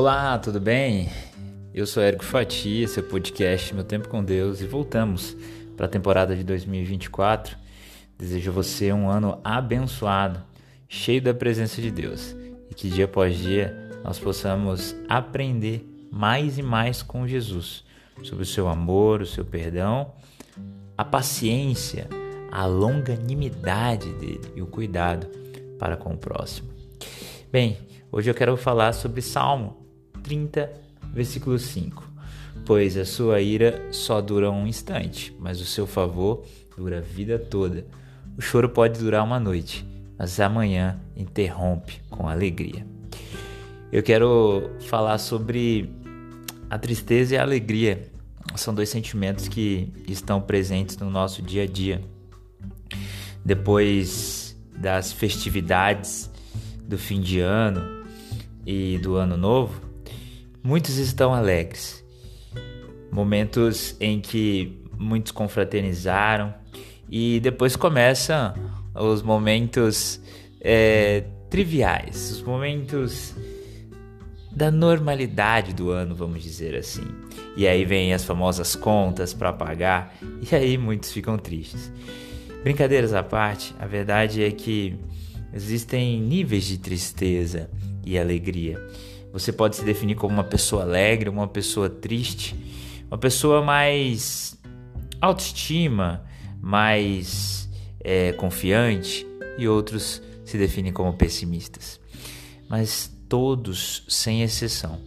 Olá, tudo bem? Eu sou Érico Fati, esse é podcast Meu Tempo com Deus e voltamos para a temporada de 2024. Desejo a você um ano abençoado, cheio da presença de Deus e que dia após dia nós possamos aprender mais e mais com Jesus sobre o seu amor, o seu perdão, a paciência, a longanimidade dele e o cuidado para com o próximo. Bem, hoje eu quero falar sobre Salmo 30, versículo 5. Pois a sua ira só dura um instante, mas o seu favor dura a vida toda. O choro pode durar uma noite, mas amanhã interrompe com alegria. Eu quero falar sobre a tristeza e a alegria. São dois sentimentos que estão presentes no nosso dia a dia. Depois das festividades do fim de ano e do ano novo, muitos estão alegres. Momentos em que muitos confraternizaram e depois começam os momentos é, triviais, os momentos da normalidade do ano, vamos dizer assim. E aí vem as famosas contas para pagar e aí muitos ficam tristes. Brincadeiras à parte, a verdade é que existem níveis de tristeza e alegria. Você pode se definir como uma pessoa alegre, uma pessoa triste, uma pessoa mais autoestima, mais é, confiante e outros se definem como pessimistas. Mas todos, sem exceção,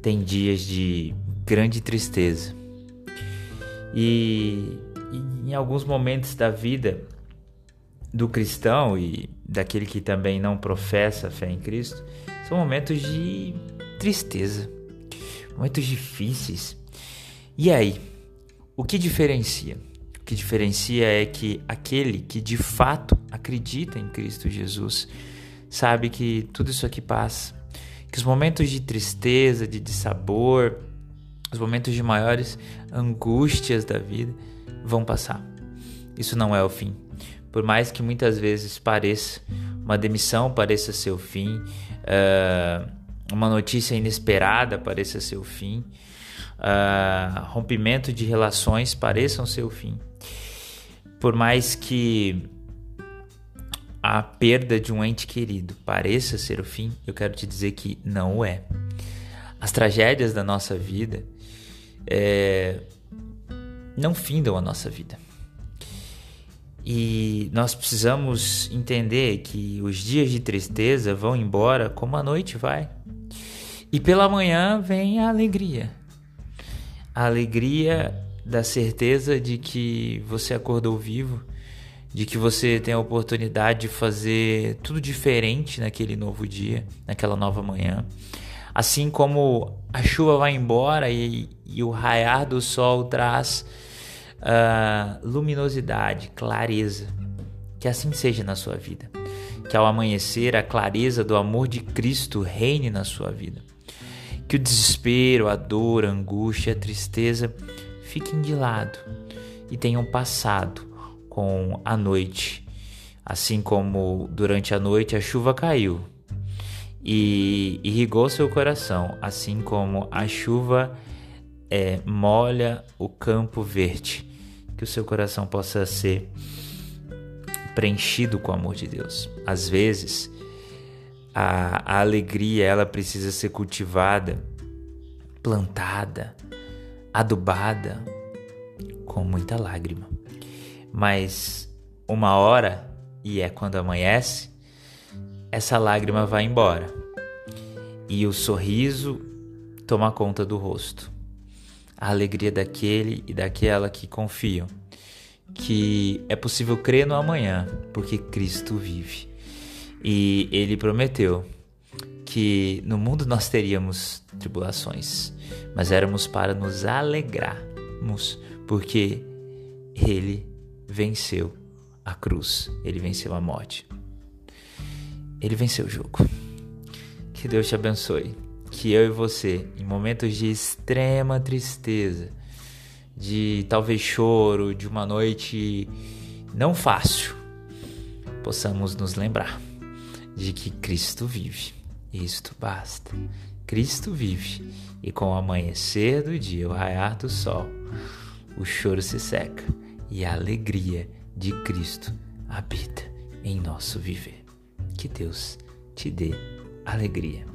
têm dias de grande tristeza. E, e em alguns momentos da vida do cristão e daquele que também não professa a fé em Cristo, são momentos de tristeza, momentos difíceis. E aí, o que diferencia? O que diferencia é que aquele que de fato acredita em Cristo Jesus sabe que tudo isso aqui passa, que os momentos de tristeza, de dissabor, os momentos de maiores angústias da vida vão passar. Isso não é o fim. Por mais que muitas vezes pareça, uma demissão pareça ser o fim, uh, uma notícia inesperada pareça ser o fim, uh, rompimento de relações pareçam ser o fim. Por mais que a perda de um ente querido pareça ser o fim, eu quero te dizer que não o é. As tragédias da nossa vida é, não findam a nossa vida. E nós precisamos entender que os dias de tristeza vão embora como a noite vai. E pela manhã vem a alegria. A alegria da certeza de que você acordou vivo de que você tem a oportunidade de fazer tudo diferente naquele novo dia, naquela nova manhã. Assim como a chuva vai embora e, e o raiar do sol traz uh, luminosidade, clareza. Que assim seja na sua vida. Que ao amanhecer a clareza do amor de Cristo reine na sua vida. Que o desespero, a dor, a angústia, a tristeza fiquem de lado e tenham passado com a noite. Assim como durante a noite a chuva caiu e irrigou seu coração, assim como a chuva é, molha o campo verde, que o seu coração possa ser preenchido com o amor de Deus. Às vezes, a, a alegria ela precisa ser cultivada, plantada, adubada com muita lágrima. Mas uma hora, e é quando amanhece, essa lágrima vai embora e o sorriso toma conta do rosto. A alegria daquele e daquela que confiam que é possível crer no amanhã, porque Cristo vive. E ele prometeu que no mundo nós teríamos tribulações, mas éramos para nos alegrarmos, porque ele venceu a cruz, ele venceu a morte. Ele venceu o jogo. Que Deus te abençoe. Que eu e você, em momentos de extrema tristeza, de talvez choro, de uma noite não fácil, possamos nos lembrar de que Cristo vive. Isto basta. Cristo vive, e com o amanhecer do dia, o raiar do sol, o choro se seca e a alegria de Cristo habita em nosso viver. Que Deus te dê alegria.